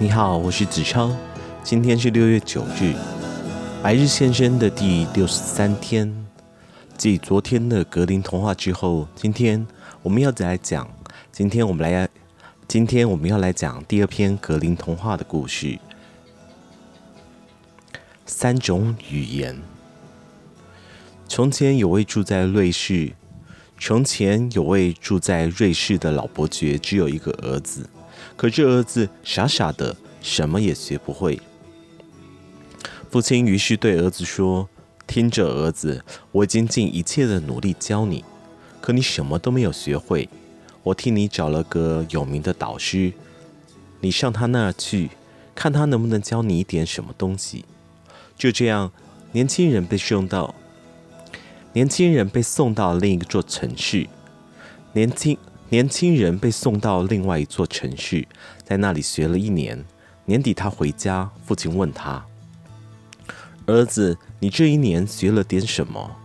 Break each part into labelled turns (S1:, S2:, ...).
S1: 你好，我是子超。今天是六月九日，白日现身的第六十三天。继昨天的格林童话之后，今天我们要再来讲。今天我们来，今天我们要来讲第二篇格林童话的故事。三种语言。从前有位住在瑞士，从前有位住在瑞士的老伯爵，只有一个儿子。可这儿子傻傻的，什么也学不会。父亲于是对儿子说。听着，儿子，我已经尽一切的努力教你，可你什么都没有学会。我替你找了个有名的导师，你上他那儿去，看他能不能教你一点什么东西。就这样，年轻人被送到，年轻人被送到另一座城市，年轻年轻人被送到另外一座城市，在那里学了一年。年底他回家，父亲问他。儿子，你这一年学了点什么？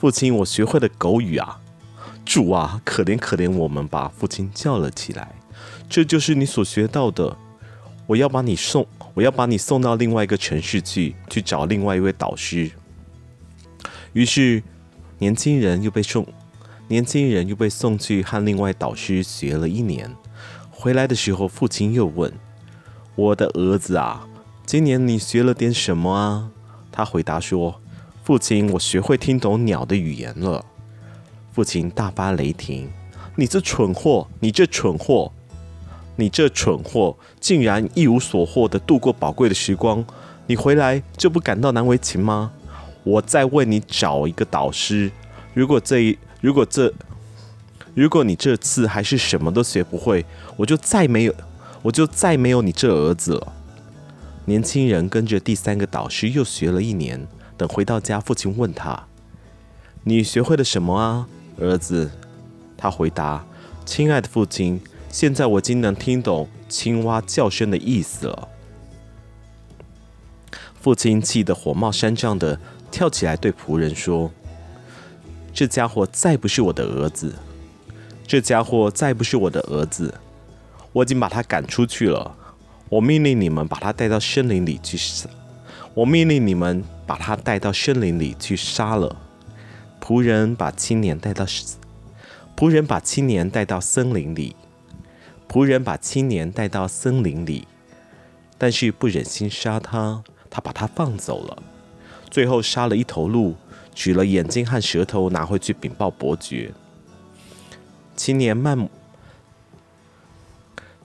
S1: 父亲，我学会了狗语啊！主啊，可怜可怜我们吧！父亲叫了起来。这就是你所学到的。我要把你送，我要把你送到另外一个城市去，去找另外一位导师。于是，年轻人又被送，年轻人又被送去和另外导师学了一年。回来的时候，父亲又问：“我的儿子啊！”今年你学了点什么啊？他回答说：“父亲，我学会听懂鸟的语言了。”父亲大发雷霆：“你这蠢货！你这蠢货！你这蠢货！竟然一无所获地度过宝贵的时光！你回来就不感到难为情吗？我再为你找一个导师。如果这一，如果这，如果你这次还是什么都学不会，我就再没有，我就再没有你这儿子了。”年轻人跟着第三个导师又学了一年。等回到家，父亲问他：“你学会了什么啊，儿子？”他回答：“亲爱的父亲，现在我已经能听懂青蛙叫声的意思了。”父亲气得火冒三丈的跳起来，对仆人说：“这家伙再不是我的儿子，这家伙再不是我的儿子，我已经把他赶出去了。”我命令你们把他带到森林里去杀。我命令你们把他带到森林里去杀了。仆人把青年带到，仆人把青年带到森林里。仆人把青年带到森林里，但是不忍心杀他，他把他放走了。最后杀了一头鹿，取了眼睛和舌头拿回去禀报伯爵。青年漫。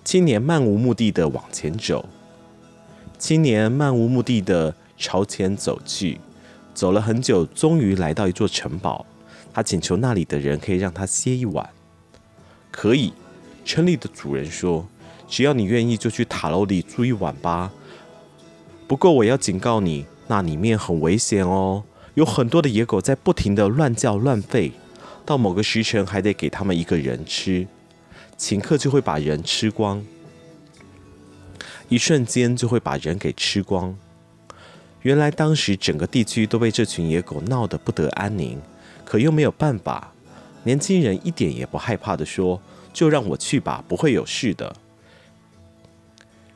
S1: 青年漫无目的的往前走，青年漫无目的的朝前走去，走了很久，终于来到一座城堡。他请求那里的人可以让他歇一晚。可以，城里的主人说：“只要你愿意，就去塔楼里住一晚吧。不过我要警告你，那里面很危险哦，有很多的野狗在不停地乱叫乱吠，到某个时辰还得给他们一个人吃。”请客就会把人吃光，一瞬间就会把人给吃光。原来当时整个地区都被这群野狗闹得不得安宁，可又没有办法。年轻人一点也不害怕地说：“就让我去吧，不会有事的。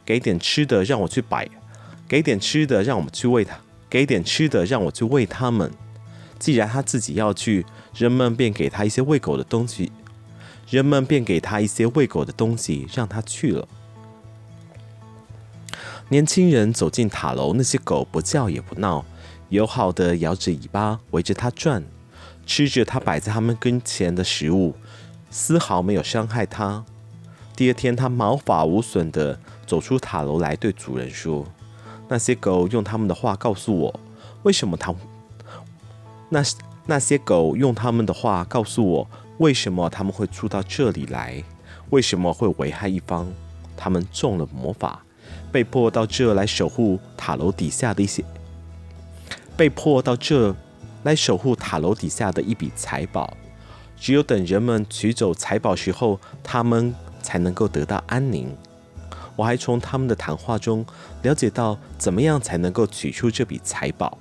S1: 给点吃的让我去摆，给点吃的让我们去喂它，给点吃的让我去喂它们。既然他自己要去，人们便给他一些喂狗的东西。”人们便给他一些喂狗的东西，让他去了。年轻人走进塔楼，那些狗不叫也不闹，友好的摇着尾巴围着他转，吃着他摆在他们跟前的食物，丝毫没有伤害他。第二天，他毛发无损的走出塔楼来，对主人说：“那些狗用他们的话告诉我，为什么他……那那些狗用他们的话告诉我。”为什么他们会住到这里来？为什么会危害一方？他们中了魔法，被迫到这来守护塔楼底下的一些，被迫到这来守护塔楼底下的一笔财宝。只有等人们取走财宝时候，他们才能够得到安宁。我还从他们的谈话中了解到，怎么样才能够取出这笔财宝。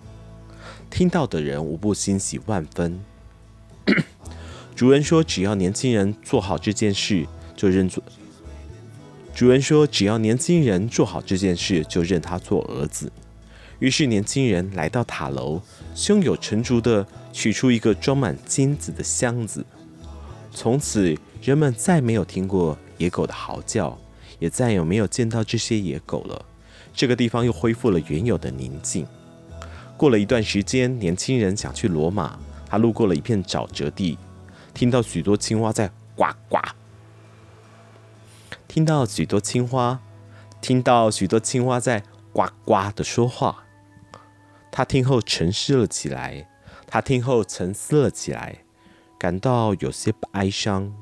S1: 听到的人无不欣喜万分。主人说：“只要年轻人做好这件事，就认作。”主人说，只要年轻人做好这件事，就认他做儿子。于是年轻人来到塔楼，胸有成竹地取出一个装满金子的箱子。从此，人们再没有听过野狗的嚎叫，也再也没有见到这些野狗了。这个地方又恢复了原有的宁静。过了一段时间，年轻人想去罗马，他路过了一片沼泽地，听到许多青蛙在呱呱。听到许多青蛙，听到许多青蛙在呱呱地说话。他听后沉思了起来，他听后沉思了起来，感到有些哀伤。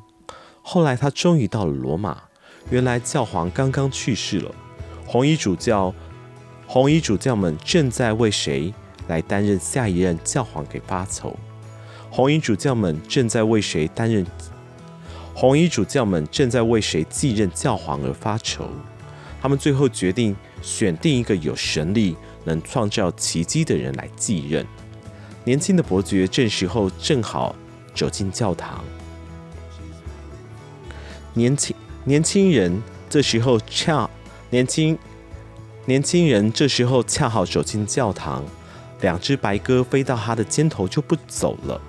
S1: 后来他终于到了罗马，原来教皇刚刚去世了。红衣主教，红衣主教们正在为谁来担任下一任教皇给发愁。红衣主教们正在为谁担任？红衣主教们正在为谁继任教皇而发愁。他们最后决定选定一个有神力、能创造奇迹的人来继任。年轻的伯爵这时候正好走进教堂。年轻年轻人这时候恰年轻年轻人这时候恰好走进教堂，两只白鸽飞到他的肩头就不走了。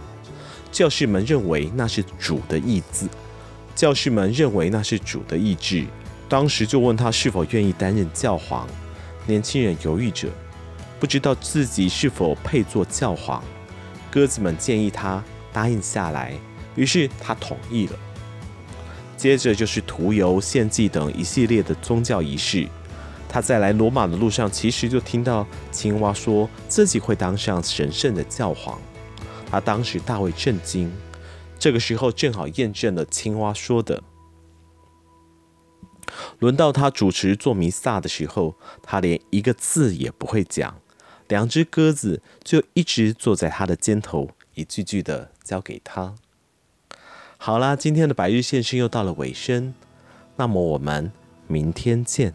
S1: 教士们认为那是主的意志。教士们认为那是主的意志，当时就问他是否愿意担任教皇。年轻人犹豫着，不知道自己是否配做教皇。鸽子们建议他答应下来，于是他同意了。接着就是涂油、献祭等一系列的宗教仪式。他在来罗马的路上，其实就听到青蛙说自己会当上神圣的教皇。他当时大为震惊。这个时候正好验证了青蛙说的。轮到他主持做弥撒的时候，他连一个字也不会讲，两只鸽子就一直坐在他的肩头，一句句的交给他。好啦，今天的白日献身又到了尾声，那么我们明天见。